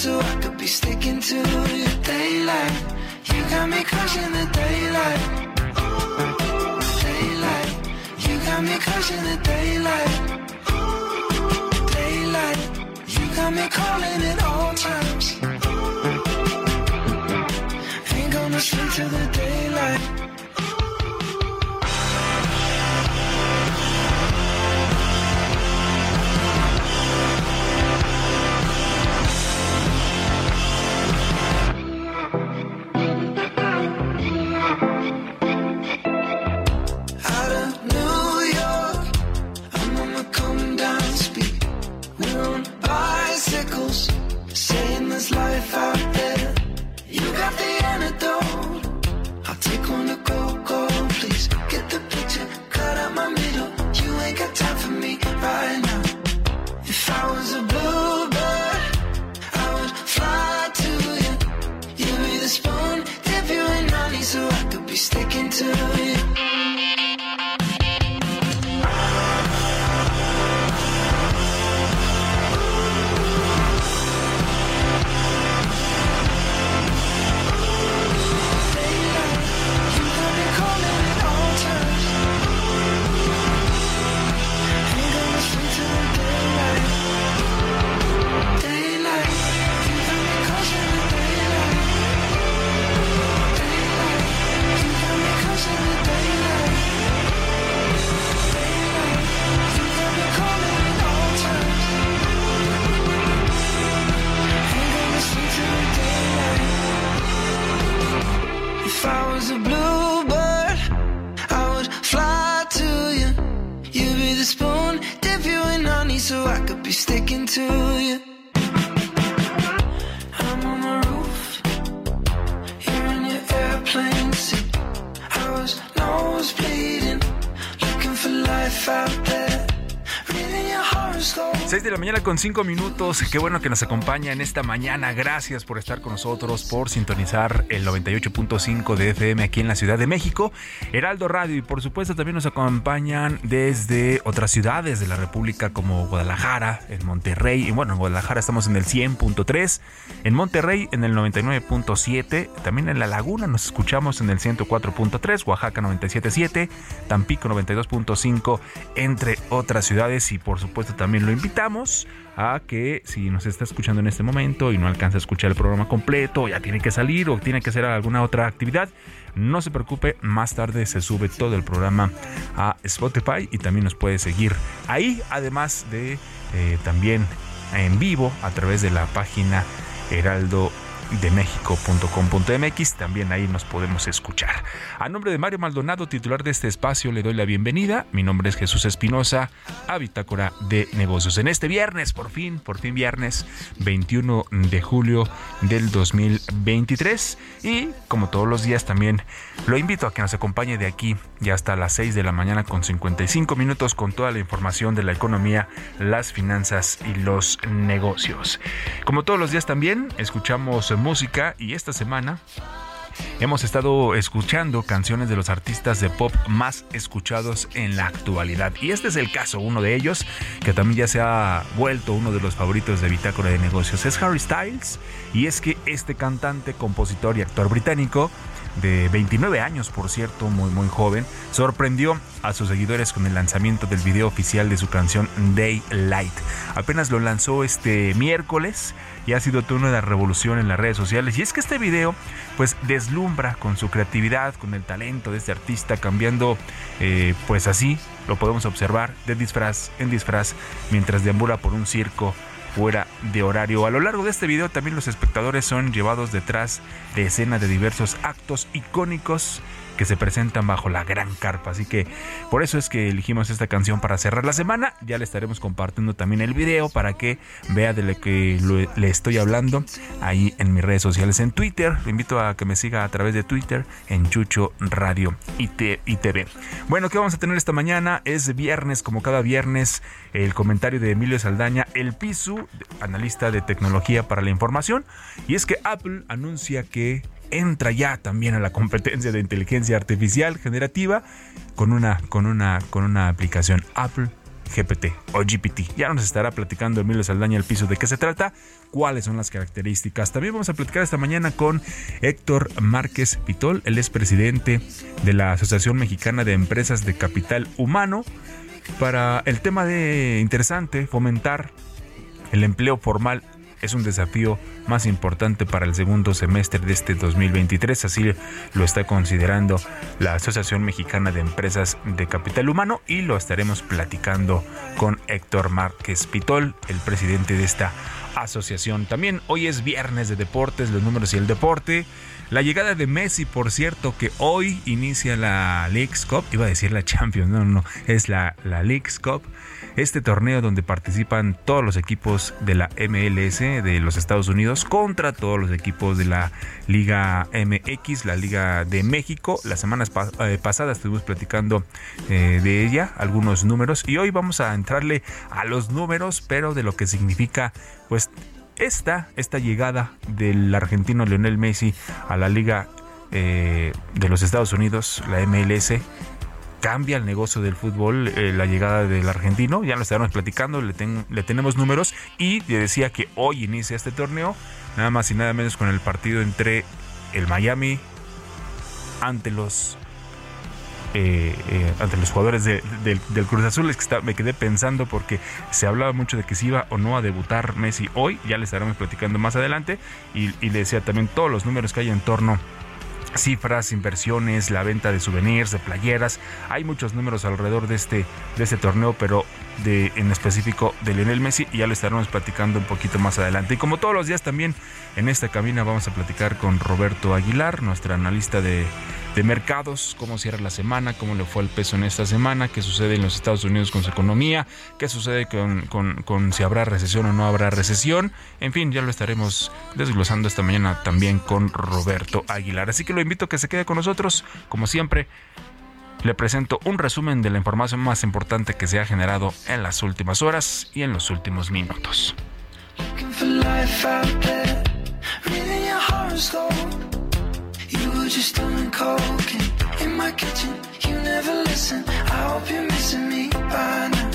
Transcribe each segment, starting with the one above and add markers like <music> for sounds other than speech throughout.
So I could be sticking to your daylight. You got me crushing the daylight. Daylight. You got me crushing the daylight. Daylight. You got me calling at all times. Ain't gonna sleep till the daylight. found 6 de la mañana con 5 minutos. Qué bueno que nos acompaña en esta mañana. Gracias por estar con nosotros, por sintonizar el 98.5 de FM aquí en la Ciudad de México, Heraldo Radio y por supuesto también nos acompañan desde otras ciudades de la República como Guadalajara, en Monterrey. Y bueno, en Guadalajara estamos en el 100.3, en Monterrey en el 99.7, también en La Laguna nos escuchamos en el 104.3, Oaxaca 97.7, Tampico 92.5, entre otras ciudades y por supuesto también lo invitamos a que si nos está escuchando en este momento y no alcanza a escuchar el programa completo, ya tiene que salir o tiene que hacer alguna otra actividad, no se preocupe, más tarde se sube todo el programa a Spotify y también nos puede seguir ahí, además de eh, también en vivo a través de la página Heraldo de México.com.mx. También ahí nos podemos escuchar. A nombre de Mario Maldonado, titular de este espacio, le doy la bienvenida. Mi nombre es Jesús Espinosa, a Bitácora de Negocios. En este viernes, por fin, por fin viernes, 21 de julio del 2023. Y como todos los días también lo invito a que nos acompañe de aquí y hasta las 6 de la mañana con 55 minutos con toda la información de la economía, las finanzas y los negocios. Como todos los días también escuchamos música y esta semana hemos estado escuchando canciones de los artistas de pop más escuchados en la actualidad. Y este es el caso, uno de ellos, que también ya se ha vuelto uno de los favoritos de Bitácora de Negocios. Es Harry Styles. Y es que este cantante, compositor y actor británico de 29 años, por cierto, muy muy joven, sorprendió a sus seguidores con el lanzamiento del video oficial de su canción Daylight. Apenas lo lanzó este miércoles y ha sido toda una revolución en las redes sociales. Y es que este video pues deslumbra con su creatividad, con el talento de este artista, cambiando eh, pues así, lo podemos observar, de disfraz en disfraz, mientras deambula por un circo fuera de horario. A lo largo de este video también los espectadores son llevados detrás de escenas de diversos actos icónicos que se presentan bajo la gran carpa. Así que por eso es que elegimos esta canción para cerrar la semana. Ya le estaremos compartiendo también el video para que vea de lo que le estoy hablando ahí en mis redes sociales en Twitter. Le invito a que me siga a través de Twitter en Chucho Radio y TV. Bueno, ¿qué vamos a tener esta mañana? Es viernes, como cada viernes, el comentario de Emilio Saldaña, el PISU, analista de tecnología para la información. Y es que Apple anuncia que entra ya también a la competencia de inteligencia artificial generativa con una, con una, con una aplicación Apple GPT o GPT. Ya nos estará platicando Emilio Saldaña el piso de qué se trata, cuáles son las características. También vamos a platicar esta mañana con Héctor Márquez Pitol, el es presidente de la Asociación Mexicana de Empresas de Capital Humano, para el tema de interesante, fomentar el empleo formal es un desafío más importante para el segundo semestre de este 2023, así lo está considerando la Asociación Mexicana de Empresas de Capital Humano y lo estaremos platicando con Héctor Márquez Pitol, el presidente de esta asociación. También hoy es viernes de deportes, los números y el deporte. La llegada de Messi, por cierto, que hoy inicia la Leagues Cup, iba a decir la Champions, no, no, es la, la Leagues Cup este torneo donde participan todos los equipos de la MLS de los Estados Unidos contra todos los equipos de la Liga MX, la Liga de México. La semana eh, pasada estuvimos platicando eh, de ella, algunos números, y hoy vamos a entrarle a los números, pero de lo que significa pues esta, esta llegada del argentino Lionel Messi a la Liga eh, de los Estados Unidos, la MLS, cambia el negocio del fútbol eh, la llegada del argentino. Ya lo estaremos platicando, le, le tenemos números. Y le decía que hoy inicia este torneo, nada más y nada menos con el partido entre el Miami ante los eh, eh, ante los jugadores del Cruz Azul. Es que me quedé pensando porque se hablaba mucho de que si iba o no a debutar Messi hoy, ya le estaremos platicando más adelante. Y, y le decía también todos los números que hay en torno cifras, inversiones, la venta de souvenirs, de playeras. Hay muchos números alrededor de este, de este torneo, pero de, en específico de Lionel Messi y ya lo estaremos platicando un poquito más adelante. Y como todos los días también en esta cabina vamos a platicar con Roberto Aguilar, nuestro analista de, de mercados, cómo cierra la semana, cómo le fue el peso en esta semana, qué sucede en los Estados Unidos con su economía, qué sucede con, con, con, si habrá recesión o no habrá recesión. En fin, ya lo estaremos desglosando esta mañana también con Roberto Aguilar. Así que lo invito a que se quede con nosotros. Como siempre, le presento un resumen de la información más importante que se ha generado en las últimas horas y en los últimos minutos. Just doing coke in my kitchen. You never listen. I hope you're missing me by now.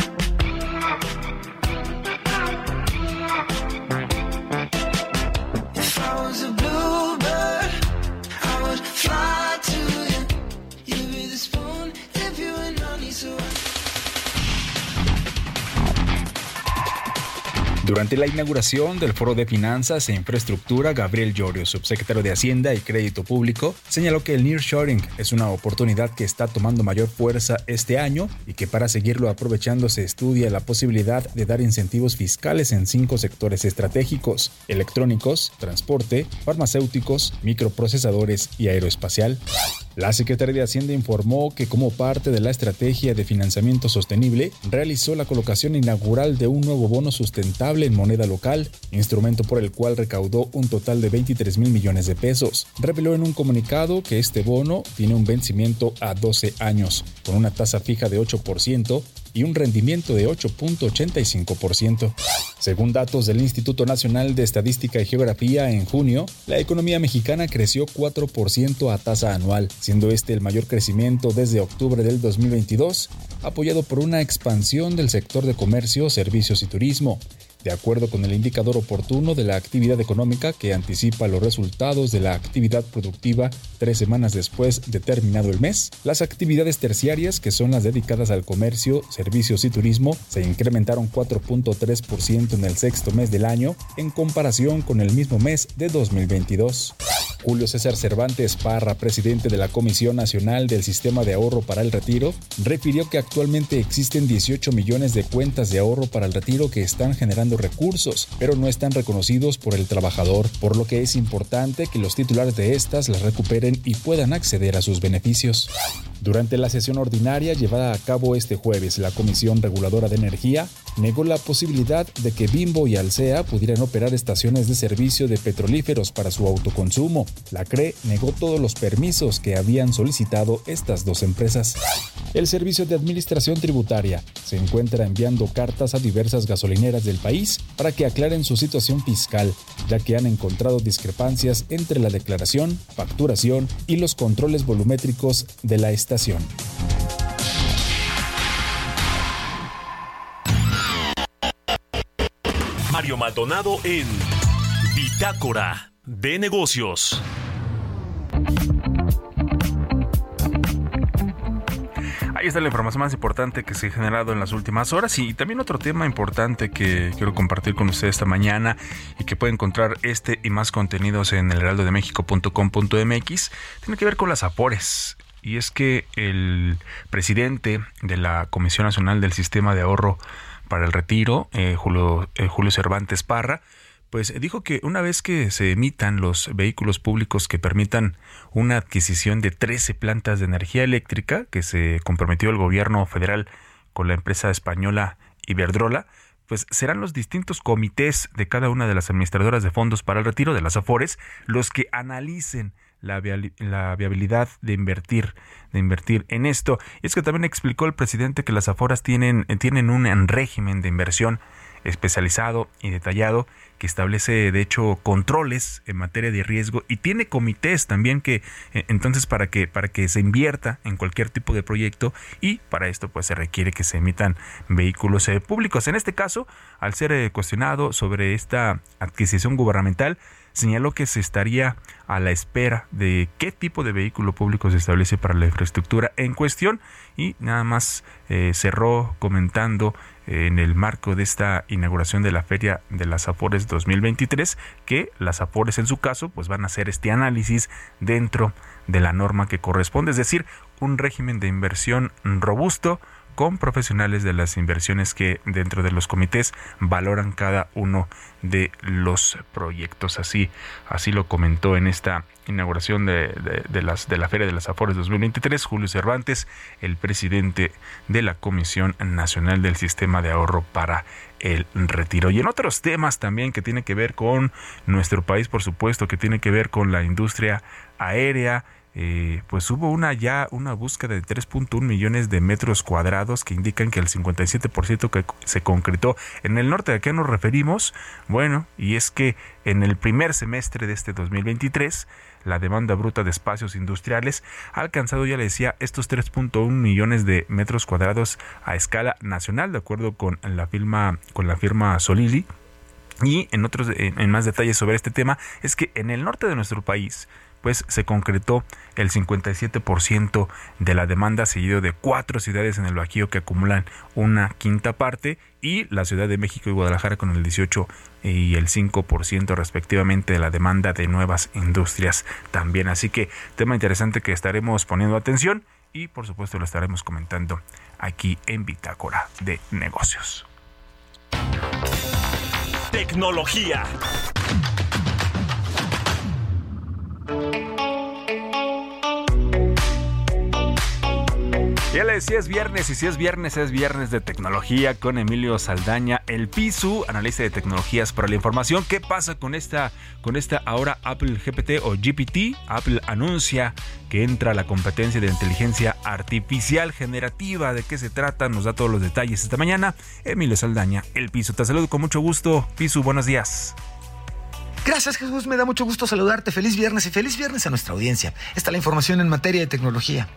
If I was a Durante la inauguración del Foro de Finanzas e Infraestructura, Gabriel Llorio, subsecretario de Hacienda y Crédito Público, señaló que el nearshoring es una oportunidad que está tomando mayor fuerza este año y que para seguirlo aprovechando se estudia la posibilidad de dar incentivos fiscales en cinco sectores estratégicos: electrónicos, transporte, farmacéuticos, microprocesadores y aeroespacial. La Secretaría de Hacienda informó que como parte de la estrategia de financiamiento sostenible, realizó la colocación inaugural de un nuevo bono sustentable en moneda local, instrumento por el cual recaudó un total de 23 mil millones de pesos. Reveló en un comunicado que este bono tiene un vencimiento a 12 años, con una tasa fija de 8%, y un rendimiento de 8.85%. Según datos del Instituto Nacional de Estadística y Geografía, en junio, la economía mexicana creció 4% a tasa anual, siendo este el mayor crecimiento desde octubre del 2022, apoyado por una expansión del sector de comercio, servicios y turismo, de acuerdo con el indicador oportuno de la actividad económica que anticipa los resultados de la actividad productiva tres semanas después de terminado el mes, las actividades terciarias, que son las dedicadas al comercio, servicios y turismo, se incrementaron 4.3% en el sexto mes del año en comparación con el mismo mes de 2022. Julio César Cervantes Parra, presidente de la Comisión Nacional del Sistema de Ahorro para el Retiro, refirió que actualmente existen 18 millones de cuentas de ahorro para el retiro que están generando recursos, pero no están reconocidos por el trabajador, por lo que es importante que los titulares de estas las recuperen y puedan acceder a sus beneficios. Durante la sesión ordinaria llevada a cabo este jueves, la Comisión Reguladora de Energía negó la posibilidad de que Bimbo y Alsea pudieran operar estaciones de servicio de petrolíferos para su autoconsumo. La CRE negó todos los permisos que habían solicitado estas dos empresas. El Servicio de Administración Tributaria se encuentra enviando cartas a diversas gasolineras del país para que aclaren su situación fiscal, ya que han encontrado discrepancias entre la declaración, facturación y los controles volumétricos de la estación. Mario Maldonado en Bitácora de Negocios. Ahí está la información más importante que se ha generado en las últimas horas y también otro tema importante que quiero compartir con ustedes esta mañana y que puede encontrar este y más contenidos en el heraldodemexico.com.mx tiene que ver con las apores y es que el presidente de la Comisión Nacional del Sistema de Ahorro para el Retiro, eh, Julio, eh, Julio Cervantes Parra, pues dijo que una vez que se emitan los vehículos públicos que permitan una adquisición de 13 plantas de energía eléctrica que se comprometió el gobierno federal con la empresa española Iberdrola, pues serán los distintos comités de cada una de las administradoras de fondos para el retiro de las AFORES los que analicen la, viabilidad de invertir, de invertir en esto. Y es que también explicó el presidente que las aforas tienen, tienen un régimen de inversión especializado y detallado que establece de hecho controles en materia de riesgo y tiene comités también que eh, entonces para que para que se invierta en cualquier tipo de proyecto y para esto pues se requiere que se emitan vehículos eh, públicos. En este caso, al ser eh, cuestionado sobre esta adquisición gubernamental, señaló que se estaría a la espera de qué tipo de vehículo público se establece para la infraestructura en cuestión. Y nada más eh, cerró comentando eh, en el marco de esta inauguración de la Feria de las Afores 2023 que las Afores en su caso pues van a hacer este análisis dentro de la norma que corresponde, es decir, un régimen de inversión robusto con profesionales de las inversiones que dentro de los comités valoran cada uno de los proyectos. Así, así lo comentó en esta inauguración de, las, de la Feria de las Afores 2023 Julio Cervantes, el presidente de la Comisión Nacional del Sistema de Ahorro para el Retiro. Y en otros temas también que tiene que ver con nuestro país, por supuesto, que tiene que ver con la industria aérea, eh, pues hubo una ya una búsqueda de 3.1 millones de metros cuadrados que indican que el 57% que se concretó en el norte. ¿A qué nos referimos? Bueno, y es que en el primer semestre de este 2023 la demanda bruta de espacios industriales ha alcanzado, ya le decía, estos 3.1 millones de metros cuadrados a escala nacional, de acuerdo con la firma, con la firma Solili. Y en otros, en más detalles sobre este tema, es que en el norte de nuestro país, pues se concretó el 57% de la demanda, seguido de cuatro ciudades en el Bajío que acumulan una quinta parte y la Ciudad de México y Guadalajara con el 18 y el 5% respectivamente de la demanda de nuevas industrias también. Así que tema interesante que estaremos poniendo atención y por supuesto lo estaremos comentando aquí en Bitácora de Negocios. Tecnología. Decía, es viernes y si es viernes, es viernes de tecnología con Emilio Saldaña, el PISU, analista de tecnologías para la información. ¿Qué pasa con esta, con esta ahora Apple GPT o GPT? Apple anuncia que entra la competencia de inteligencia artificial generativa. ¿De qué se trata? Nos da todos los detalles esta mañana. Emilio Saldaña, el PISU. Te saludo con mucho gusto. PISU, buenos días. Gracias Jesús, me da mucho gusto saludarte. Feliz viernes y feliz viernes a nuestra audiencia. Esta es la información en materia de tecnología.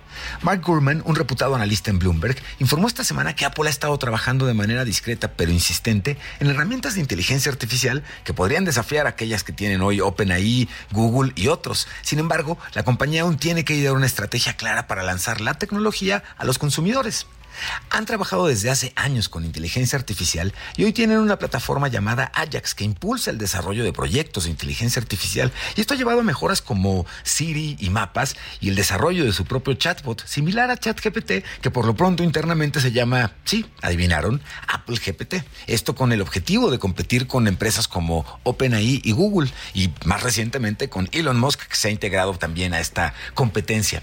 Mark Gurman, un reputado analista en Bloomberg, informó esta semana que Apple ha estado trabajando de manera discreta pero insistente en herramientas de inteligencia artificial que podrían desafiar aquellas que tienen hoy OpenAI, Google y otros. Sin embargo, la compañía aún tiene que idear una estrategia clara para lanzar la tecnología a los consumidores. Han trabajado desde hace años con inteligencia artificial y hoy tienen una plataforma llamada Ajax que impulsa el desarrollo de proyectos de inteligencia artificial y esto ha llevado a mejoras como Siri y mapas y el desarrollo de su propio chatbot similar a ChatGPT que por lo pronto internamente se llama, sí, adivinaron, Apple GPT. Esto con el objetivo de competir con empresas como OpenAI y Google y más recientemente con Elon Musk que se ha integrado también a esta competencia.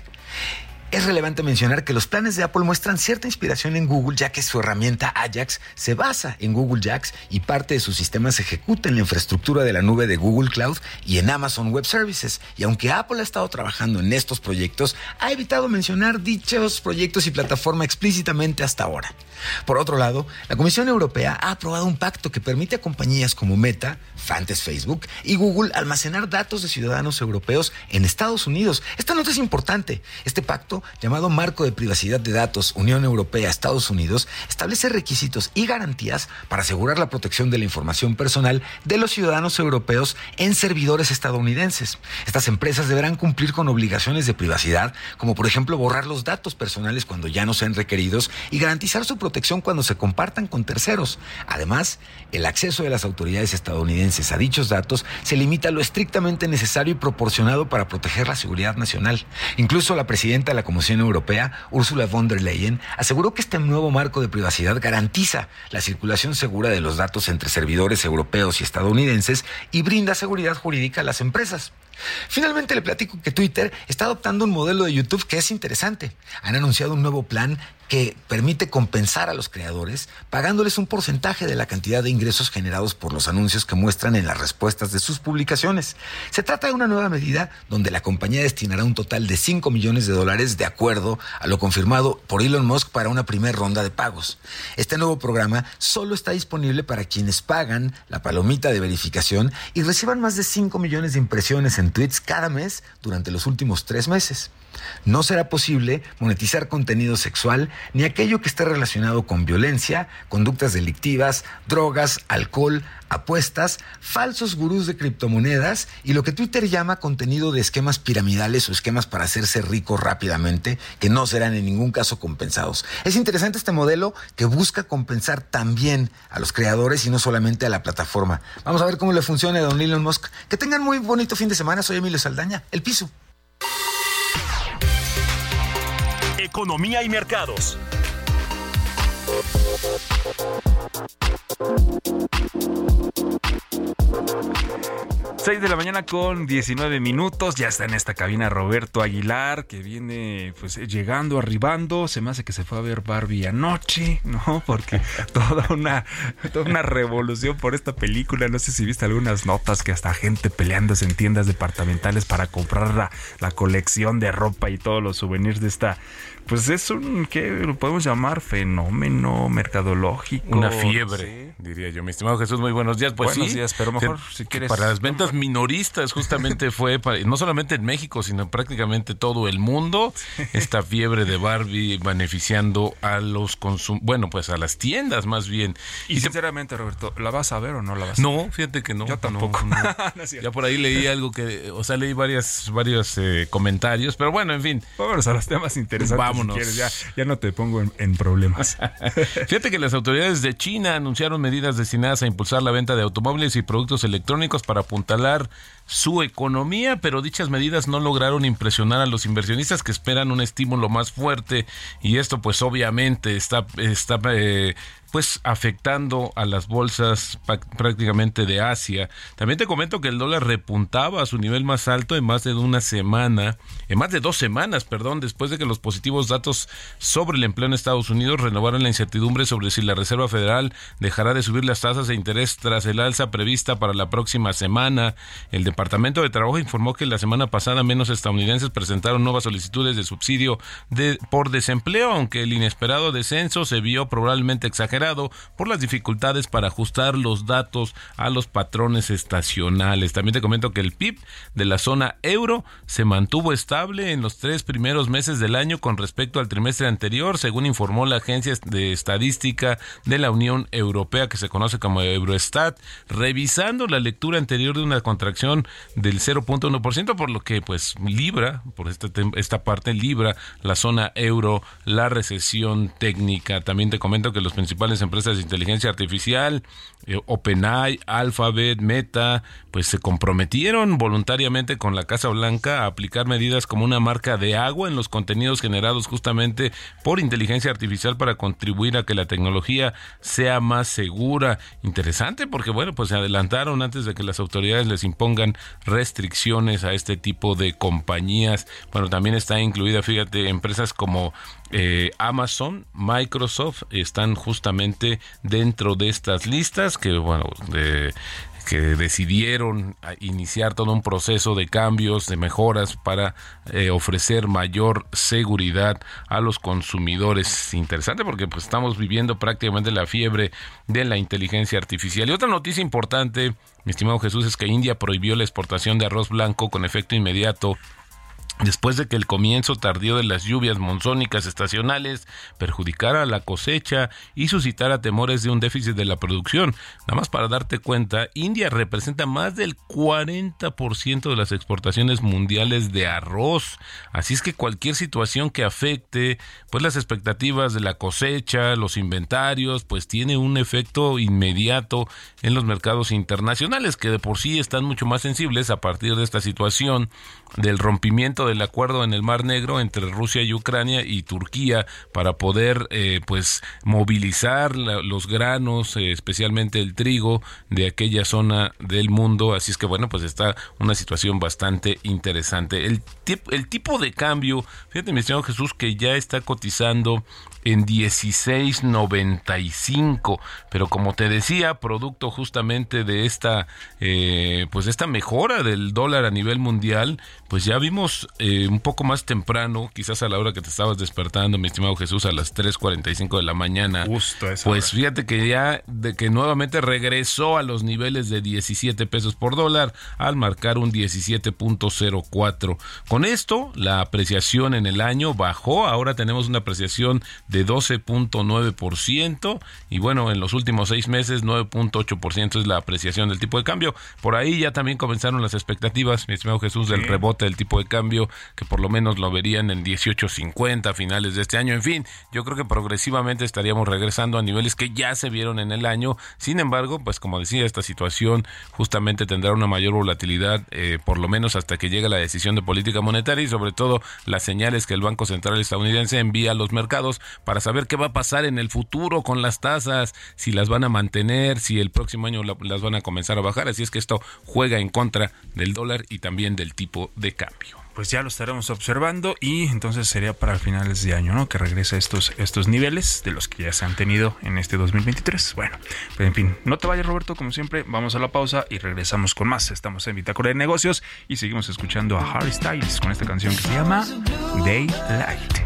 Es relevante mencionar que los planes de Apple muestran cierta inspiración en Google, ya que su herramienta Ajax se basa en Google Jax y parte de sus sistemas se ejecuta en la infraestructura de la nube de Google Cloud y en Amazon Web Services. Y aunque Apple ha estado trabajando en estos proyectos, ha evitado mencionar dichos proyectos y plataforma explícitamente hasta ahora. Por otro lado, la Comisión Europea ha aprobado un pacto que permite a compañías como Meta, Fantes Facebook y Google almacenar datos de ciudadanos europeos en Estados Unidos. Esta nota es importante. Este pacto, llamado Marco de Privacidad de Datos Unión Europea-Estados Unidos, establece requisitos y garantías para asegurar la protección de la información personal de los ciudadanos europeos en servidores estadounidenses. Estas empresas deberán cumplir con obligaciones de privacidad, como por ejemplo borrar los datos personales cuando ya no sean requeridos y garantizar su protección cuando se compartan con terceros. Además, el acceso de las autoridades estadounidenses a dichos datos se limita a lo estrictamente necesario y proporcionado para proteger la seguridad nacional. Incluso la presidenta de la Comisión Europea, Ursula von der Leyen, aseguró que este nuevo marco de privacidad garantiza la circulación segura de los datos entre servidores europeos y estadounidenses y brinda seguridad jurídica a las empresas. Finalmente le platico que Twitter está adoptando un modelo de YouTube que es interesante. Han anunciado un nuevo plan que permite compensar a los creadores pagándoles un porcentaje de la cantidad de ingresos generados por los anuncios que muestran en las respuestas de sus publicaciones. Se trata de una nueva medida donde la compañía destinará un total de 5 millones de dólares de acuerdo a lo confirmado por Elon Musk para una primera ronda de pagos. Este nuevo programa solo está disponible para quienes pagan la palomita de verificación y reciban más de 5 millones de impresiones en tweets cada mes durante los últimos tres meses. No será posible monetizar contenido sexual ni aquello que esté relacionado con violencia, conductas delictivas, drogas, alcohol, apuestas, falsos gurús de criptomonedas y lo que Twitter llama contenido de esquemas piramidales o esquemas para hacerse rico rápidamente, que no serán en ningún caso compensados. Es interesante este modelo que busca compensar también a los creadores y no solamente a la plataforma. Vamos a ver cómo le funciona a Don Elon Musk. Que tengan muy bonito fin de semana. Soy Emilio Saldaña, El Piso. Economía y mercados. 6 de la mañana con 19 minutos. Ya está en esta cabina Roberto Aguilar, que viene pues llegando, arribando. Se me hace que se fue a ver Barbie anoche, <laughs> ¿no? Porque toda una, toda una revolución por esta película. No sé si viste algunas notas que hasta gente peleándose en tiendas departamentales para comprar la, la colección de ropa y todos los souvenirs de esta pues es un, ¿qué lo podemos llamar? Fenómeno mercadológico. Una fiebre, diría yo. Mi estimado Jesús, muy buenos días. Pues buenos sí, días, pero mejor si quieres. Para las ventas minoristas, justamente fue, no solamente en México, sino prácticamente todo el mundo, esta fiebre de Barbie beneficiando a los consum bueno, pues a las tiendas más bien. Y, sinceramente, Roberto, ¿la vas a ver o no la vas a ver? No, fíjate que no. Yo tampoco. <laughs> ya por ahí leí algo que, o sea, leí varias, varios eh, comentarios, pero bueno, en fin. Vámonos a los temas interesantes. Vamos ya, ya no te pongo en, problemas. <laughs> Fíjate que las autoridades de China anunciaron medidas destinadas a impulsar la venta de automóviles y productos electrónicos para apuntalar su economía, pero dichas medidas no lograron impresionar a los inversionistas que esperan un estímulo más fuerte y esto pues obviamente está, está eh, pues afectando a las bolsas prácticamente de Asia. También te comento que el dólar repuntaba a su nivel más alto en más de una semana, en más de dos semanas, perdón, después de que los positivos datos sobre el empleo en Estados Unidos renovaron la incertidumbre sobre si la Reserva Federal dejará de subir las tasas de interés tras el alza prevista para la próxima semana. El Departamento de Trabajo informó que la semana pasada menos estadounidenses presentaron nuevas solicitudes de subsidio de, por desempleo, aunque el inesperado descenso se vio probablemente exagerado por las dificultades para ajustar los datos a los patrones estacionales. También te comento que el PIB de la zona euro se mantuvo estable en los tres primeros meses del año con respecto al trimestre anterior, según informó la Agencia de Estadística de la Unión Europea, que se conoce como Eurostat, revisando la lectura anterior de una contracción del 0.1%, por lo que pues libra, por esta, esta parte libra la zona euro, la recesión técnica. También te comento que los principales empresas de inteligencia artificial, eh, OpenAI, Alphabet, Meta, pues se comprometieron voluntariamente con la Casa Blanca a aplicar medidas como una marca de agua en los contenidos generados justamente por inteligencia artificial para contribuir a que la tecnología sea más segura. Interesante porque bueno, pues se adelantaron antes de que las autoridades les impongan restricciones a este tipo de compañías. Bueno, también está incluida, fíjate, empresas como eh, Amazon, Microsoft están justamente dentro de estas listas que, bueno, que decidieron iniciar todo un proceso de cambios, de mejoras para eh, ofrecer mayor seguridad a los consumidores. Interesante porque pues, estamos viviendo prácticamente la fiebre de la inteligencia artificial. Y otra noticia importante, mi estimado Jesús, es que India prohibió la exportación de arroz blanco con efecto inmediato después de que el comienzo tardío de las lluvias monzónicas estacionales perjudicara la cosecha y suscitara temores de un déficit de la producción. Nada más para darte cuenta, India representa más del 40% de las exportaciones mundiales de arroz. Así es que cualquier situación que afecte pues las expectativas de la cosecha, los inventarios, pues tiene un efecto inmediato en los mercados internacionales que de por sí están mucho más sensibles a partir de esta situación del rompimiento del acuerdo en el Mar Negro entre Rusia y Ucrania y Turquía para poder eh, pues movilizar los granos, eh, especialmente el trigo de aquella zona del mundo. Así es que bueno, pues está una situación bastante interesante. El, el tipo de cambio, fíjate mi señor Jesús, que ya está cotizando en 16.95 pero como te decía producto justamente de esta eh, pues esta mejora del dólar a nivel mundial pues ya vimos eh, un poco más temprano quizás a la hora que te estabas despertando mi estimado Jesús a las 3.45 de la mañana. Justo pues fíjate que ya de que nuevamente regresó a los niveles de 17 pesos por dólar al marcar un 17.04 con esto la apreciación en el año bajó. Ahora tenemos una apreciación de de 12.9% y bueno, en los últimos seis meses 9.8% es la apreciación del tipo de cambio. Por ahí ya también comenzaron las expectativas, mi estimado Jesús, del rebote del tipo de cambio, que por lo menos lo verían en 18.50 a finales de este año. En fin, yo creo que progresivamente estaríamos regresando a niveles que ya se vieron en el año. Sin embargo, pues como decía, esta situación justamente tendrá una mayor volatilidad, eh, por lo menos hasta que llegue la decisión de política monetaria y sobre todo las señales que el Banco Central estadounidense envía a los mercados para saber qué va a pasar en el futuro con las tasas, si las van a mantener, si el próximo año las van a comenzar a bajar. Así es que esto juega en contra del dólar y también del tipo de cambio pues ya lo estaremos observando y entonces sería para finales de año, ¿no? Que regrese a estos, estos niveles de los que ya se han tenido en este 2023. Bueno, pues en fin, no te vayas Roberto, como siempre, vamos a la pausa y regresamos con más. Estamos en Bitácora de Negocios y seguimos escuchando a Harry Styles con esta canción que se llama. Daylight.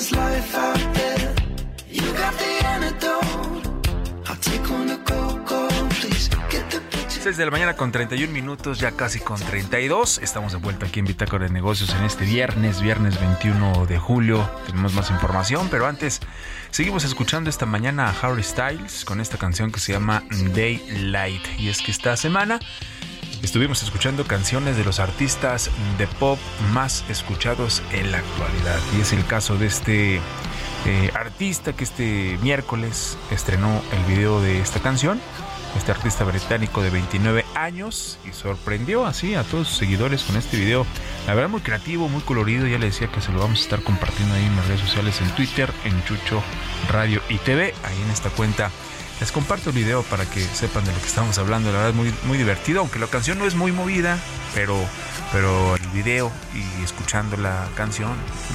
saying there's life out there. You got the antidote. I'll take one to go, go, please. Get the picture. 6 de la mañana con 31 minutos, ya casi con 32. Estamos de vuelta aquí en Bitácora de Negocios en este viernes, viernes 21 de julio. Tenemos más información, pero antes seguimos escuchando esta mañana a Harry Styles con esta canción que se llama Daylight. Y es que esta semana estuvimos escuchando canciones de los artistas de pop más escuchados en la actualidad. Y es el caso de este eh, artista que este miércoles estrenó el video de esta canción este artista británico de 29 años y sorprendió así a todos sus seguidores con este video. La verdad muy creativo, muy colorido, ya le decía que se lo vamos a estar compartiendo ahí en las redes sociales, en Twitter, en Chucho Radio y TV, ahí en esta cuenta. Les comparto el video para que sepan de lo que estamos hablando, la verdad es muy, muy divertido, aunque la canción no es muy movida, pero, pero el video y escuchando la canción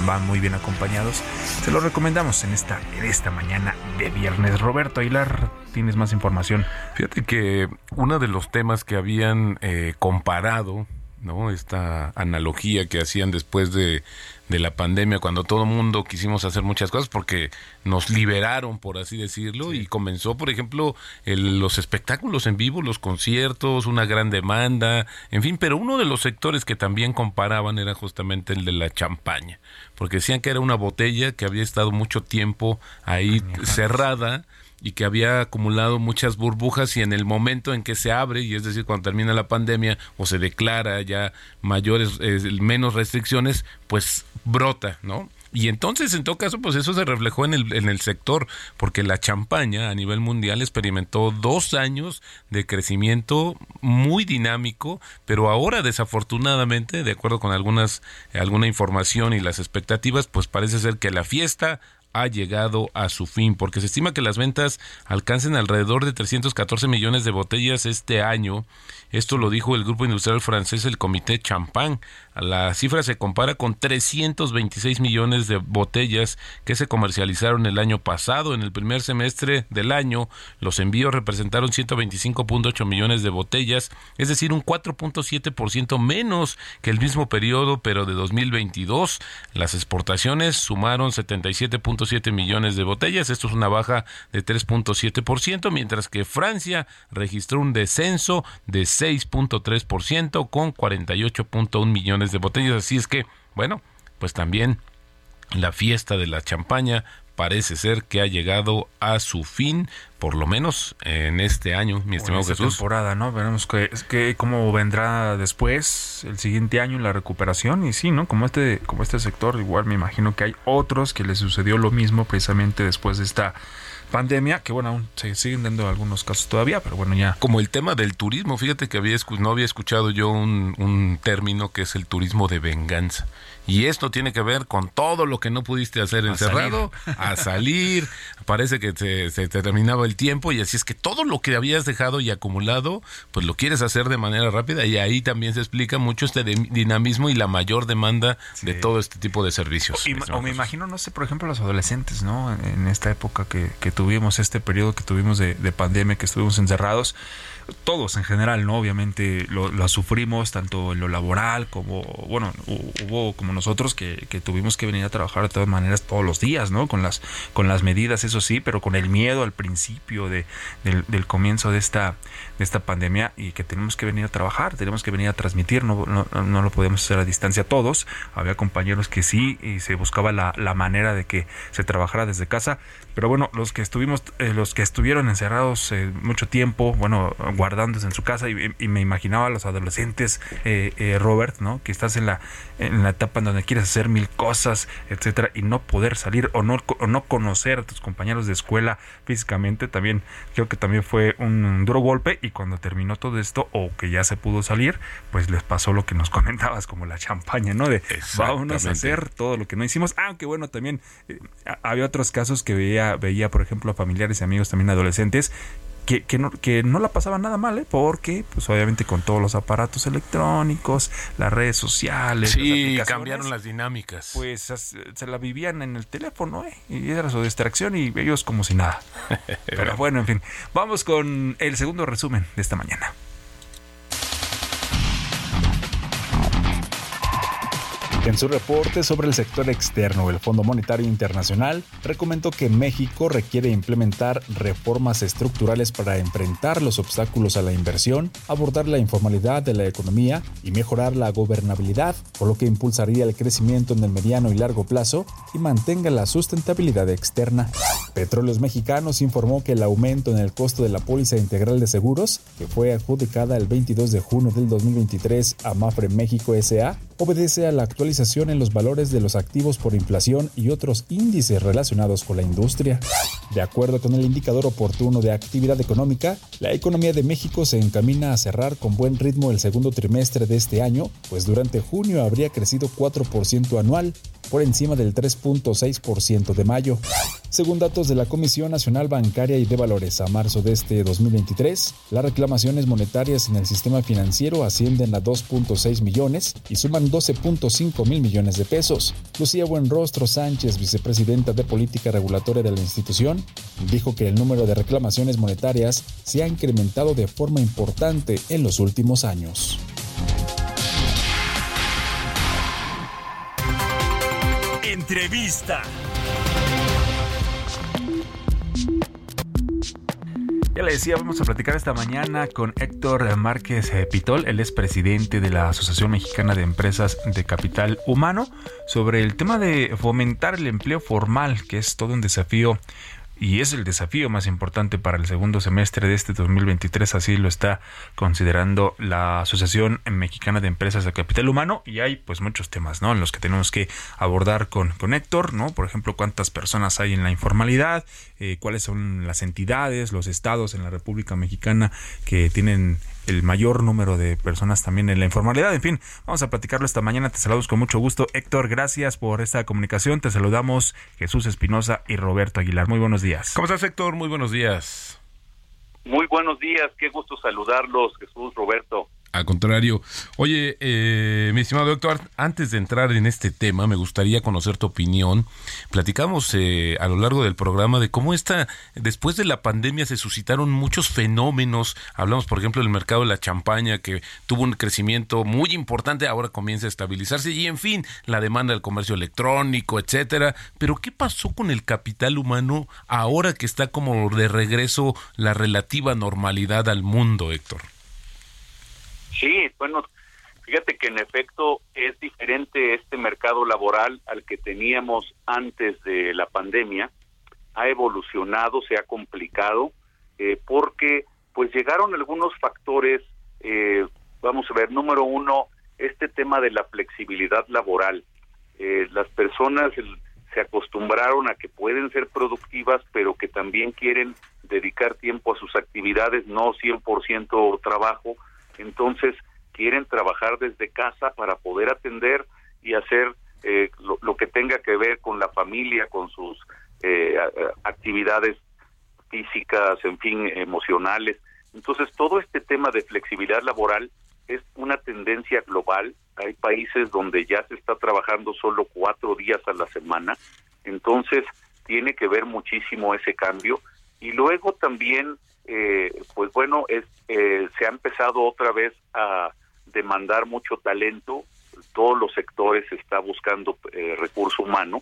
van muy bien acompañados. Se lo recomendamos en esta, en esta mañana de viernes. Roberto Aguilar, tienes más información. Fíjate que uno de los temas que habían eh, comparado, ¿no? Esta analogía que hacían después de, de la pandemia, cuando todo el mundo quisimos hacer muchas cosas porque nos liberaron, por así decirlo, y comenzó, por ejemplo, el- los espectáculos en vivo, los conciertos, una gran demanda, en fin, pero uno de los sectores que también comparaban era justamente el de la champaña, porque decían que era una botella que había estado mucho tiempo ahí cerrada y que había acumulado muchas burbujas y en el momento en que se abre, y es decir, cuando termina la pandemia o se declara ya mayores, eh, menos restricciones, pues brota, ¿no? Y entonces, en todo caso, pues eso se reflejó en el, en el sector, porque la champaña a nivel mundial experimentó dos años de crecimiento muy dinámico, pero ahora desafortunadamente, de acuerdo con algunas, alguna información y las expectativas, pues parece ser que la fiesta ha llegado a su fin, porque se estima que las ventas alcancen alrededor de 314 millones de botellas este año. Esto lo dijo el grupo industrial francés, el Comité Champagne. La cifra se compara con 326 millones de botellas que se comercializaron el año pasado. En el primer semestre del año, los envíos representaron 125.8 millones de botellas, es decir, un 4.7% menos que el mismo periodo, pero de 2022. Las exportaciones sumaron 77.7 millones de botellas, esto es una baja de 3.7%, mientras que Francia registró un descenso de 6.3% con 48.1 millones de botellas. Así es que, bueno, pues también la fiesta de la champaña parece ser que ha llegado a su fin, por lo menos en este año, mi estimado esta Jesús. temporada, ¿no? Veremos que, que cómo vendrá después, el siguiente año, la recuperación. Y sí, ¿no? Como este, como este sector, igual me imagino que hay otros que les sucedió lo mismo precisamente después de esta pandemia, que bueno, aún se siguen dando algunos casos todavía, pero bueno, ya. Como el tema del turismo, fíjate que había no había escuchado yo un, un término que es el turismo de venganza. Y esto tiene que ver con todo lo que no pudiste hacer encerrado, a salir, parece que te- se te terminaba el tiempo y así es que todo lo que habías dejado y acumulado, pues lo quieres hacer de manera rápida y ahí también se explica mucho este de- dinamismo y la mayor demanda de todo este tipo de servicios. Y- estimado o me imagino, no sé, por ejemplo, los adolescentes, ¿no? En esta época que, que tuvimos, este periodo que tuvimos de, de pandemia, que estuvimos encerrados, todos en general, ¿no? Obviamente lo, lo, sufrimos tanto en lo laboral como, bueno, hubo como nosotros que, que, tuvimos que venir a trabajar de todas maneras todos los días, ¿no? Con las, con las medidas, eso sí, pero con el miedo al principio de, del, del comienzo de esta, de esta pandemia y que tenemos que venir a trabajar, tenemos que venir a transmitir, no, no, no lo podemos hacer a distancia todos. Había compañeros que sí y se buscaba la, la manera de que se trabajara desde casa, pero bueno, los que estuvimos, eh, los que estuvieron encerrados eh, mucho tiempo, bueno, guardándose en su casa y, y me imaginaba a los adolescentes, eh, eh, Robert, ¿no? Que estás en la, en la etapa en donde quieres hacer mil cosas, etcétera, y no poder salir o no, o no conocer a tus compañeros de escuela físicamente, también creo que también fue un duro golpe y cuando terminó todo esto o que ya se pudo salir, pues les pasó lo que nos <laughs> comentabas, como la champaña, ¿no? De vámonos a hacer todo lo que no hicimos, aunque bueno, también eh, había otros casos que veía, veía, por ejemplo, a familiares y amigos también adolescentes que, que, no, que no la pasaban nada mal, ¿eh? porque pues obviamente con todos los aparatos electrónicos, las redes sociales, sí, las cambiaron las dinámicas. Pues se la vivían en el teléfono, ¿eh? y era su distracción y ellos como si nada. <laughs> Pero bueno, en fin, vamos con el segundo resumen de esta mañana. En su reporte sobre el sector externo, el Fondo Monetario Internacional recomendó que México requiere implementar reformas estructurales para enfrentar los obstáculos a la inversión, abordar la informalidad de la economía y mejorar la gobernabilidad, por lo que impulsaría el crecimiento en el mediano y largo plazo y mantenga la sustentabilidad externa. Petróleos Mexicanos informó que el aumento en el costo de la póliza integral de seguros, que fue adjudicada el 22 de junio del 2023 a Mafre México SA, obedece a la actualización en los valores de los activos por inflación y otros índices relacionados con la industria. De acuerdo con el indicador oportuno de actividad económica, la economía de México se encamina a cerrar con buen ritmo el segundo trimestre de este año, pues durante junio habría crecido 4% anual, por encima del 3.6% de mayo. Según datos de la Comisión Nacional Bancaria y de Valores a marzo de este 2023, las reclamaciones monetarias en el sistema financiero ascienden a 2.6 millones y suman 12.5 mil millones de pesos. Lucía Buenrostro Sánchez, vicepresidenta de Política Regulatoria de la institución, dijo que el número de reclamaciones monetarias se ha incrementado de forma importante en los últimos años. Entrevista. Ya le decía, vamos a platicar esta mañana con Héctor Márquez Pitol, él es presidente de la Asociación Mexicana de Empresas de Capital Humano, sobre el tema de fomentar el empleo formal, que es todo un desafío y es el desafío más importante para el segundo semestre de este 2023, así lo está considerando la Asociación Mexicana de Empresas de Capital Humano y hay pues muchos temas, ¿no? En los que tenemos que abordar con, con Héctor, ¿no? Por ejemplo, cuántas personas hay en la informalidad, eh, cuáles son las entidades, los estados en la República Mexicana que tienen el mayor número de personas también en la informalidad. En fin, vamos a platicarlo esta mañana. Te saludamos con mucho gusto. Héctor, gracias por esta comunicación. Te saludamos Jesús Espinosa y Roberto Aguilar. Muy buenos días. ¿Cómo estás, Héctor? Muy buenos días. Muy buenos días. Qué gusto saludarlos, Jesús, Roberto. Al contrario. Oye, eh, mi estimado doctor, antes de entrar en este tema, me gustaría conocer tu opinión. Platicamos eh, a lo largo del programa de cómo esta, después de la pandemia se suscitaron muchos fenómenos. Hablamos, por ejemplo, del mercado de la champaña, que tuvo un crecimiento muy importante, ahora comienza a estabilizarse, y en fin, la demanda del comercio electrónico, etcétera. Pero, ¿qué pasó con el capital humano ahora que está como de regreso la relativa normalidad al mundo, Héctor? Sí, bueno, fíjate que en efecto es diferente este mercado laboral al que teníamos antes de la pandemia. Ha evolucionado, se ha complicado, eh, porque pues llegaron algunos factores, eh, vamos a ver, número uno, este tema de la flexibilidad laboral. Eh, las personas se acostumbraron a que pueden ser productivas, pero que también quieren dedicar tiempo a sus actividades, no 100% trabajo, entonces quieren trabajar desde casa para poder atender y hacer eh, lo, que tenga que ver con la familia, con sus eh, actividades físicas, en fin, emocionales. Entonces, todo este tema de flexibilidad laboral es una tendencia global. Hay países donde ya se está trabajando solo cuatro días a la semana. Entonces, tiene que ver muchísimo ese cambio. Y luego también, eh, pues bueno, es, eh, se ha empezado otra vez a demandar mucho talento, todos los sectores está buscando eh, recurso humano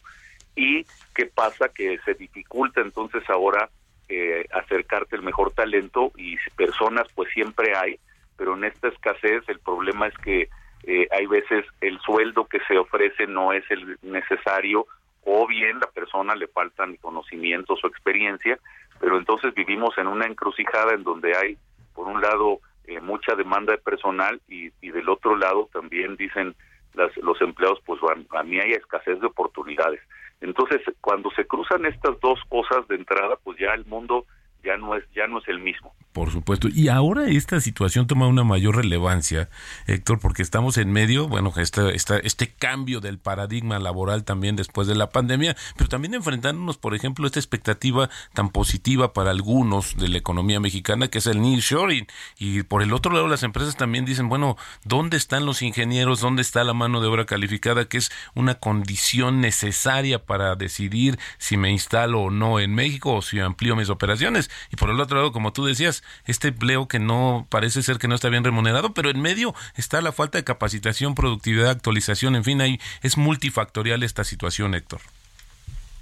y qué pasa que se dificulta entonces ahora eh, acercarte el mejor talento y personas pues siempre hay, pero en esta escasez el problema es que eh, hay veces el sueldo que se ofrece no es el necesario o bien la persona le faltan conocimientos o experiencia, pero entonces vivimos en una encrucijada en donde hay por un lado eh, mucha demanda de personal y, del otro lado también dicen las, los empleados pues a, a mí hay escasez de oportunidades entonces cuando se cruzan estas dos cosas de entrada pues ya el mundo ya no es ya no es el mismo. Por supuesto. Y ahora esta situación toma una mayor relevancia, Héctor, porque estamos en medio, bueno, este, este cambio del paradigma laboral también después de la pandemia, pero también enfrentándonos, por ejemplo, a esta expectativa tan positiva para algunos de la economía mexicana, que es el nearshoring. Y por el otro lado, las empresas también dicen, bueno, ¿dónde están los ingenieros? ¿Dónde está la mano de obra calificada? Que es una condición necesaria para decidir si me instalo o no en México o si amplío mis operaciones. Y por el otro lado, como tú decías, este empleo que no parece ser que no está bien remunerado, pero en medio está la falta de capacitación, productividad, actualización, en fin, ahí es multifactorial esta situación, Héctor.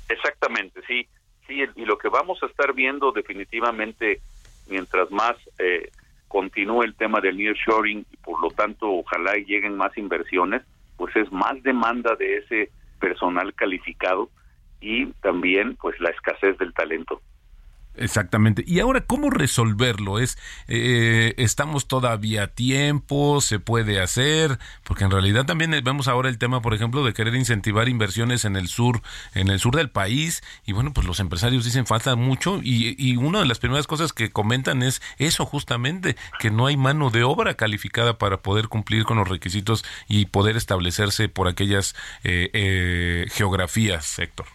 Exactamente, sí, sí, y lo que vamos a estar viendo definitivamente mientras más eh, continúe el tema del nearshoring y por lo tanto ojalá lleguen más inversiones, pues es más demanda de ese personal calificado y también pues la escasez del talento. Exactamente. Y ahora, ¿cómo resolverlo? Es, eh, estamos todavía a tiempo, se puede hacer, porque en realidad también vemos ahora el tema, por ejemplo, de querer incentivar inversiones en el sur, en el sur del país, y bueno, pues los empresarios dicen falta mucho, y, y una de las primeras cosas que comentan es eso justamente, que no hay mano de obra calificada para poder cumplir con los requisitos y poder establecerse por aquellas eh, eh, geografías, sector.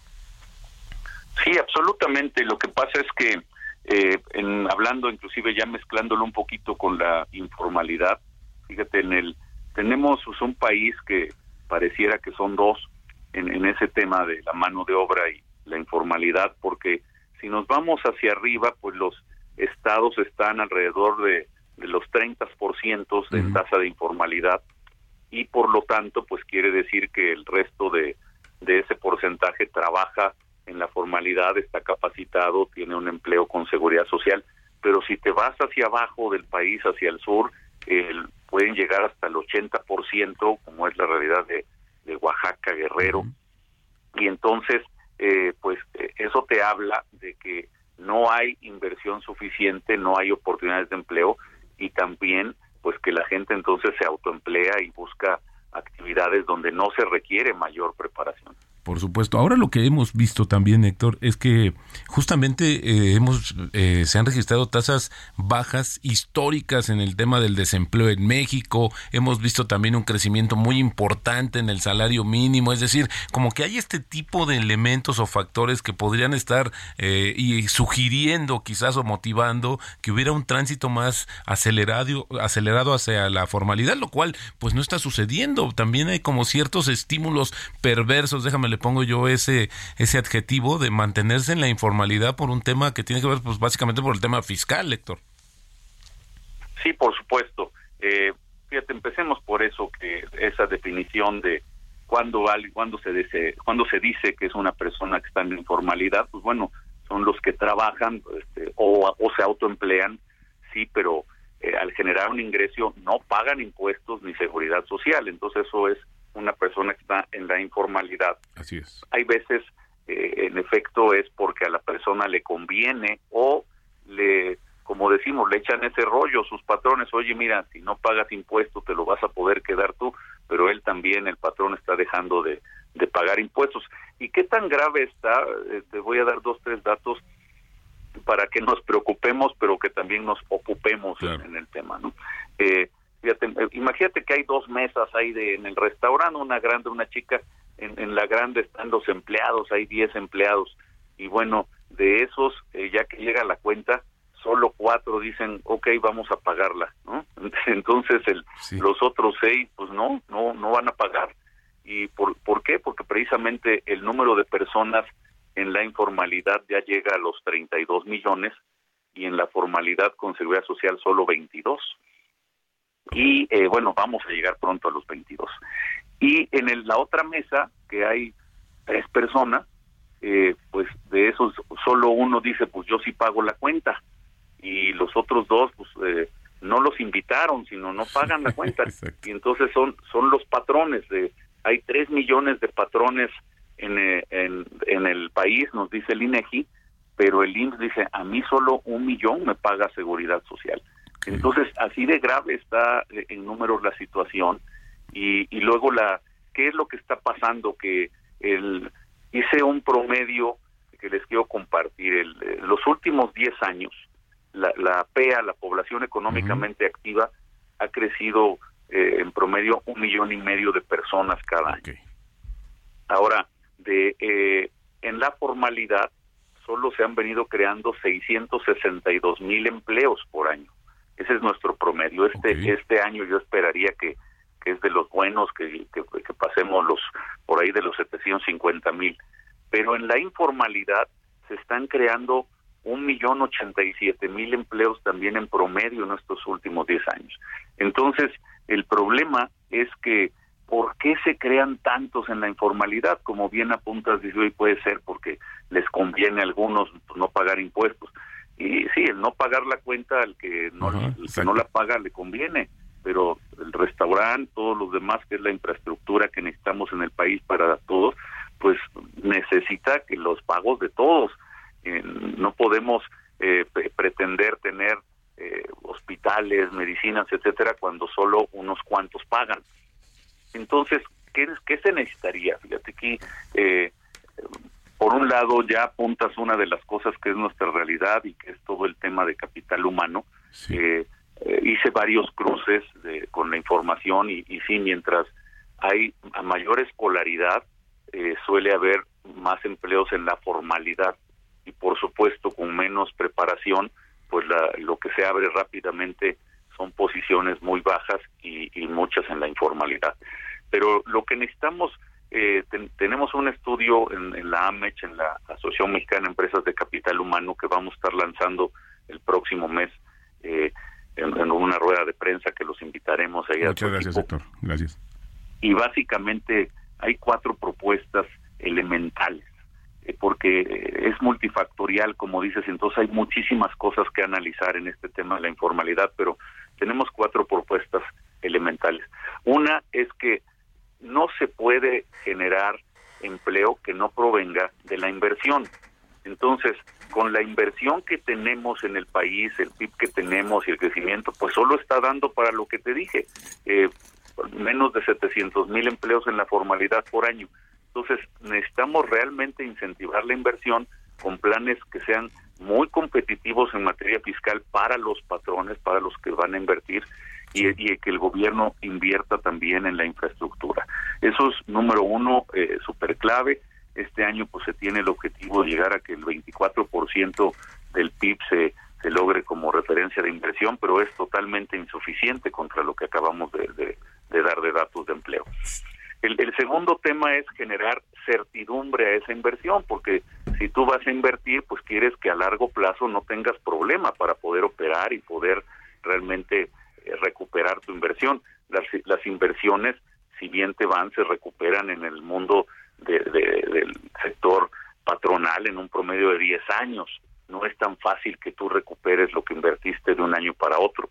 Sí, absolutamente. Lo que pasa es que, eh, en, hablando inclusive ya mezclándolo un poquito con la informalidad, fíjate, en el tenemos pues, un país que pareciera que son dos en, en ese tema de la mano de obra y la informalidad, porque si nos vamos hacia arriba, pues los estados están alrededor de, de los 30% de uh tasa de informalidad y por lo tanto, pues quiere decir que el resto de, de ese porcentaje trabaja en la formalidad, está capacitado, tiene un empleo con seguridad social, pero si te vas hacia abajo del país, hacia el sur, el, pueden llegar hasta el 80%, como es la realidad de, de Oaxaca, Guerrero, y entonces, eh, pues eh, eso te habla de que no hay inversión suficiente, no hay oportunidades de empleo y también pues que la gente entonces se autoemplea y busca actividades donde no se requiere mayor preparación. Por supuesto. Ahora lo que hemos visto también, Héctor, es que justamente eh, hemos eh, se han registrado tasas bajas históricas en el tema del desempleo en México. Hemos visto también un crecimiento muy importante en el salario mínimo. Es decir, como que hay este tipo de elementos o factores que podrían estar eh, y sugiriendo quizás o motivando que hubiera un tránsito más acelerado, acelerado hacia la formalidad, lo cual pues no está sucediendo. También hay como ciertos estímulos perversos, déjame le pongo yo ese, ese adjetivo de mantenerse en la informalidad por un tema que tiene que ver pues básicamente por el tema fiscal, Héctor. Sí, por supuesto. Eh, fíjate, empecemos por eso, que esa definición de cuando, cuando, se dice, cuando se dice que es una persona que está en informalidad, pues bueno, son los que trabajan este, o, o se autoemplean, sí, pero eh, al generar un ingreso no pagan impuestos ni seguridad social, entonces eso es una persona que está en la informalidad. Así es. Hay veces, eh, en efecto, es porque a la persona le conviene o le, como decimos, le echan ese rollo sus patrones, oye, mira, si no pagas impuestos te lo vas a poder quedar tú, pero él también, el patrón, está dejando de, de pagar impuestos. ¿Y qué tan grave está? Eh, te voy a dar dos, tres datos para que nos preocupemos, pero que también nos ocupemos claro. en, en, el tema, ¿no? Eh, Fíjate, eh, imagínate que hay dos mesas ahí de, en el restaurante, una grande, una chica, en, en la grande están los empleados, hay 10 empleados, y bueno, de esos, eh, ya que llega la cuenta, solo cuatro dicen, ok, vamos a pagarla, ¿no? <laughs> Entonces el, sí. los otros seis, pues no, no, no van a pagar. ¿Y por, por qué? Porque precisamente el número de personas en la informalidad ya llega a los 32 millones y en la formalidad con seguridad social solo 22. Y eh, bueno, vamos a llegar pronto a los 22. Y en el- la otra mesa, que hay tres personas, eh, pues de esos solo uno dice, pues yo sí pago la cuenta. Y los otros dos, pues eh, no los invitaron, sino no pagan la cuenta. <laughs> Y entonces son, son los patrones. de Hay tres millones de patrones en, eh, en, en el país, nos dice el INEGI, pero el IMSS dice, a mí solo un millón me paga seguridad social. Entonces, así de grave está eh, en números la situación. Y, y luego, la ¿qué es lo que está pasando? Que el, hice un promedio que les quiero compartir. El, eh, los últimos 10 años, la, la PEA, la población económicamente activa, ha crecido eh, en promedio un millón y medio de personas cada año. Ahora, de eh, en la formalidad solo se han venido creando 662 mil empleos por año. Ese es nuestro promedio. Este este año yo esperaría que, que es de los buenos, que, que, que pasemos los por ahí de los 750 mil. Pero en la informalidad se están creando un millón ochenta y siete mil empleos también en promedio en estos últimos 10 años. Entonces, el problema es que ¿por qué se crean tantos en la informalidad? Como bien apuntas, dice hoy puede ser porque les conviene a algunos no pagar impuestos. Y sí, el no pagar la cuenta al que no, Ajá, el que exacto. no la paga le conviene, pero el restaurante, todos los demás, que es la infraestructura que necesitamos en el país para todos, pues necesita que los pagos de todos. Eh, no podemos eh, pre- pretender tener eh, hospitales, medicinas, etcétera, cuando solo unos cuantos pagan. Entonces, ¿qué, qué se necesitaría? Fíjate aquí, eh, por un lado ya apuntas una de las cosas que es nuestra realidad y que es todo el tema de capital humano. Sí. Eh, eh, hice varios cruces de- con la información y, y sí, mientras hay a mayor escolaridad, eh, suele haber más empleos en la formalidad y por supuesto con menos preparación, pues la- lo que se abre rápidamente son posiciones muy bajas y, y muchas en la informalidad. Pero lo que necesitamos, eh, ten- tenemos un estudio en, en la AMECH, en la Asociación Mexicana de Empresas de Capital Humano, que vamos a estar lanzando el próximo mes eh, en, en una rueda de prensa que los invitaremos ahí a Muchas tu gracias, equipo Héctor. Gracias. y básicamente hay cuatro propuestas elementales eh, porque eh, es multifactorial como dices entonces hay muchísimas cosas que analizar en este tema de la informalidad pero tenemos cuatro propuestas elementales una es que no se puede generar empleo que no provenga de la inversión entonces, con la inversión que tenemos en el país, el PIB que tenemos y el crecimiento, pues solo está dando para lo que te dije, eh, menos de 700 mil empleos en la formalidad por año. Entonces, necesitamos realmente incentivar la inversión con planes que sean muy competitivos en materia fiscal para los patrones, para los que van a invertir y, que el gobierno invierta también en la infraestructura. Eso es número uno, eh, súper clave. Este año pues se tiene el objetivo de llegar a que el 24% del PIB se, se logre como referencia de inversión, pero es totalmente insuficiente contra lo que acabamos de, de- de dar de datos de empleo. El, el segundo tema es generar certidumbre a esa inversión, porque si tú vas a invertir, pues quieres que a largo plazo no tengas problema para poder operar y poder realmente recuperar tu inversión. Las, las inversiones, si bien te van, se recuperan en el mundo de- de- del sector patronal en un promedio de 10 años. No es tan fácil que tú recuperes lo que invertiste de un año para otro.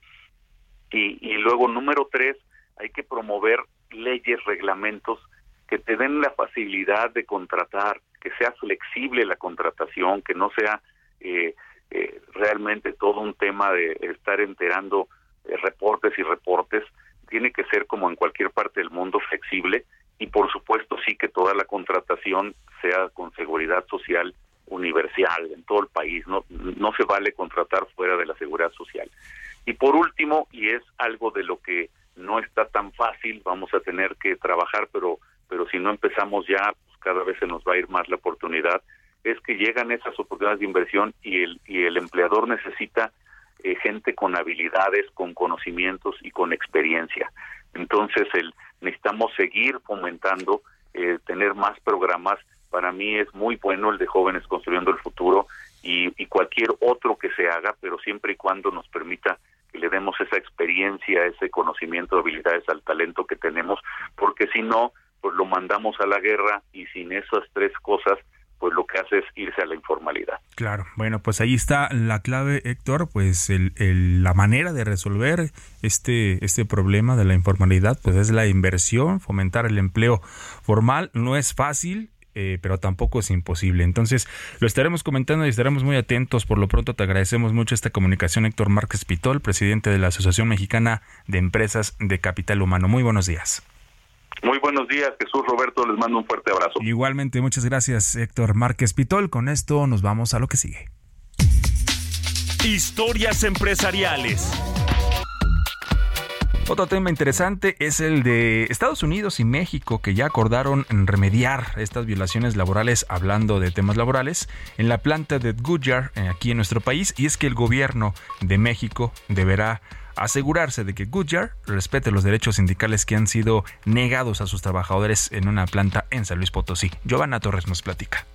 Y, y luego, número tres, hay que promover leyes, reglamentos que te den la facilidad de contratar, que sea flexible la contratación, que no sea eh, eh, realmente todo un tema de estar enterando eh, reportes y reportes. Tiene que ser como en cualquier parte del mundo flexible y por supuesto sí que toda la contratación sea con seguridad social universal en todo el país. No, no se vale contratar fuera de la seguridad social. Y por último, y es algo de lo que no está tan fácil, vamos a tener que trabajar, pero, pero si no empezamos ya, pues cada vez se nos va a ir más la oportunidad, es que llegan esas oportunidades de inversión y el, y el empleador necesita eh, gente con habilidades, con conocimientos y con experiencia. Entonces, el, necesitamos seguir fomentando, eh, tener más programas para mí es muy bueno el de jóvenes construyendo el futuro y, y cualquier otro que se haga, pero siempre y cuando nos permita que le demos esa experiencia, ese conocimiento, habilidades al talento que tenemos, porque si no, pues lo mandamos a la guerra y sin esas tres cosas, pues lo que hace es irse a la informalidad. Claro, bueno, pues ahí está la clave, Héctor, pues el, el, la manera de resolver este, este problema de la informalidad, pues es la inversión, fomentar el empleo formal, no es fácil, eh, pero tampoco es imposible. Entonces, lo estaremos comentando y estaremos muy atentos. Por lo pronto, te agradecemos mucho esta comunicación, Héctor Márquez Pitol, presidente de la Asociación Mexicana de Empresas de Capital Humano. Muy buenos días. Muy buenos días, Jesús Roberto, les mando un fuerte abrazo. Igualmente, muchas gracias, Héctor Márquez Pitol. Con esto nos vamos a lo que sigue. Historias empresariales. Otro tema interesante es el de Estados Unidos y México que ya acordaron remediar estas violaciones laborales hablando de temas laborales en la planta de Goodyear eh, aquí en nuestro país y es que el gobierno de México deberá asegurarse de que Goodyear respete los derechos sindicales que han sido negados a sus trabajadores en una planta en San Luis Potosí. Giovanna Torres nos platica.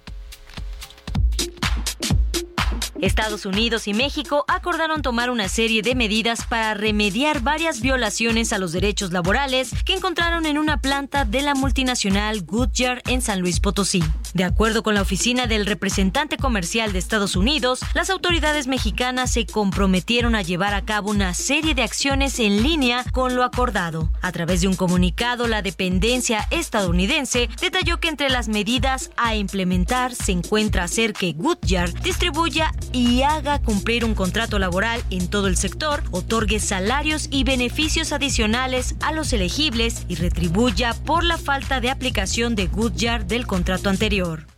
Estados Unidos y México acordaron tomar una serie de medidas para remediar varias violaciones a los derechos laborales que encontraron en una planta de la multinacional Goodyear en San Luis Potosí. De acuerdo con la oficina del representante comercial de Estados Unidos, las autoridades mexicanas se comprometieron a llevar a cabo una serie de acciones en línea con lo acordado. A través de un comunicado, la dependencia estadounidense detalló que entre las medidas a implementar se encuentra hacer que Goodyear distribuya y haga cumplir un contrato laboral en todo el sector, otorgue salarios y beneficios adicionales a los elegibles y retribuya por la falta de aplicación de Goodyear del contrato anterior.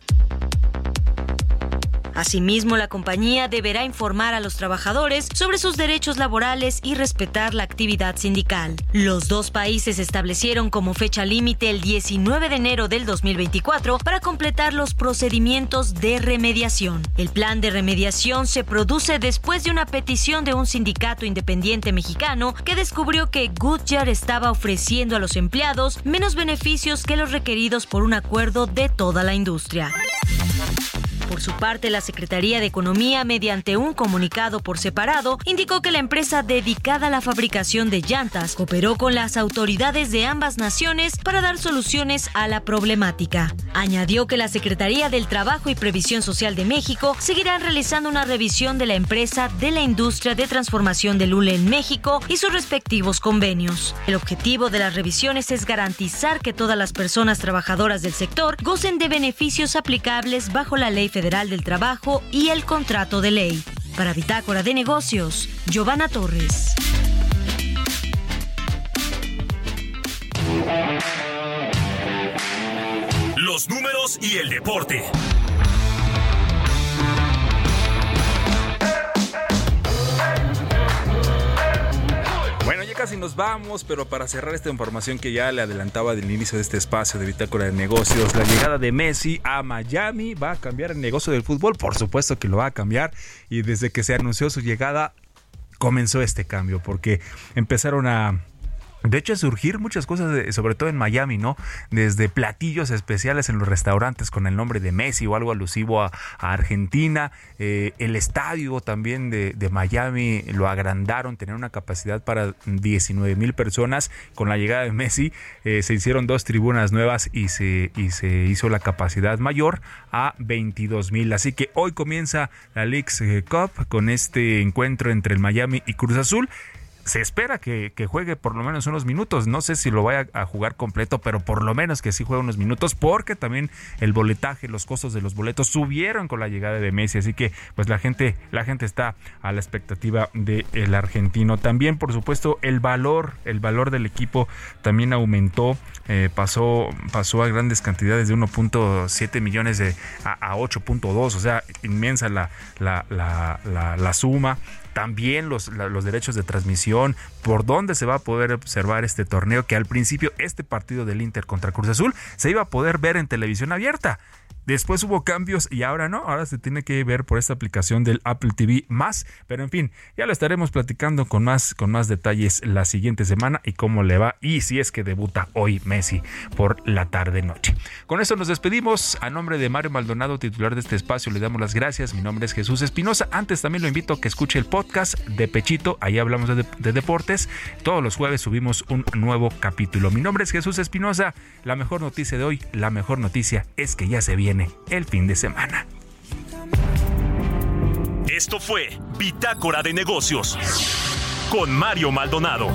Asimismo, la compañía deberá informar a los trabajadores sobre sus derechos laborales y respetar la actividad sindical. Los dos países establecieron como fecha límite el 19 de enero del 2024 para completar los procedimientos de remediación. El plan de remediación se produce después de una petición de un sindicato independiente mexicano que descubrió que Goodyear estaba ofreciendo a los empleados menos beneficios que los requeridos por un acuerdo de toda la industria. Por su parte, la Secretaría de Economía, mediante un comunicado por separado, indicó que la empresa dedicada a la fabricación de llantas cooperó con las autoridades de ambas naciones para dar soluciones a la problemática. Añadió que la Secretaría del Trabajo y Previsión Social de México seguirán realizando una revisión de la empresa de la industria de transformación del hule en México y sus respectivos convenios. El objetivo de las revisiones es garantizar que todas las personas trabajadoras del sector gocen de beneficios aplicables bajo la ley Federal del Trabajo y el contrato de ley. Para Bitácora de Negocios, Giovanna Torres. Los números y el deporte. Bueno, ya casi nos vamos, pero para cerrar esta información que ya le adelantaba del inicio de este espacio de Bitácora de Negocios, la llegada de Messi a Miami va a cambiar el negocio del fútbol, por supuesto que lo va a cambiar, y desde que se anunció su llegada comenzó este cambio, porque empezaron a de hecho, surgir muchas cosas, de, sobre todo en Miami, ¿no? Desde platillos especiales en los restaurantes con el nombre de Messi o algo alusivo a, Argentina. Eh, el estadio también de, Miami lo agrandaron, tener una capacidad para 19 mil personas. Con la llegada de Messi eh, se hicieron dos tribunas nuevas y se, y se hizo la capacidad mayor a 22 mil. Así que hoy comienza la Leagues Cup con este encuentro entre el Miami y Cruz Azul se espera que, juegue por lo menos unos minutos. No sé si lo vaya a jugar completo, pero por lo menos que sí juegue unos minutos, porque también el boletaje, los costos de los boletos subieron con la llegada de Messi. Así que, pues la gente, la gente está a la expectativa del argentino. También, por supuesto, el valor, el valor del equipo también aumentó. Eh, pasó, pasó a grandes cantidades de 1.7 millones de, a, a 8.2, o sea, inmensa la, la, la, la, la suma también los, los, derechos de transmisión, por dónde se va a poder observar este torneo, que al principio este partido del Inter contra Cruz Azul se iba a poder ver en televisión abierta. Después hubo cambios y ahora no, ahora se tiene que ver por esta aplicación del Apple TV más, pero en fin, ya lo estaremos platicando con más con más detalles la siguiente semana y cómo le va y si es que debuta hoy Messi por la tarde noche. Con eso nos despedimos. A nombre de Mario Maldonado, titular de este espacio, le damos las gracias. Mi nombre es Jesús Espinosa. Antes también lo invito a que escuche el podcast de Pechito. Ahí hablamos de, de deportes. Todos los jueves subimos un nuevo capítulo. Mi nombre es Jesús Espinosa. La mejor noticia de hoy, la mejor noticia es que ya se el fin de semana. Esto fue Bitácora de Negocios con Mario Maldonado.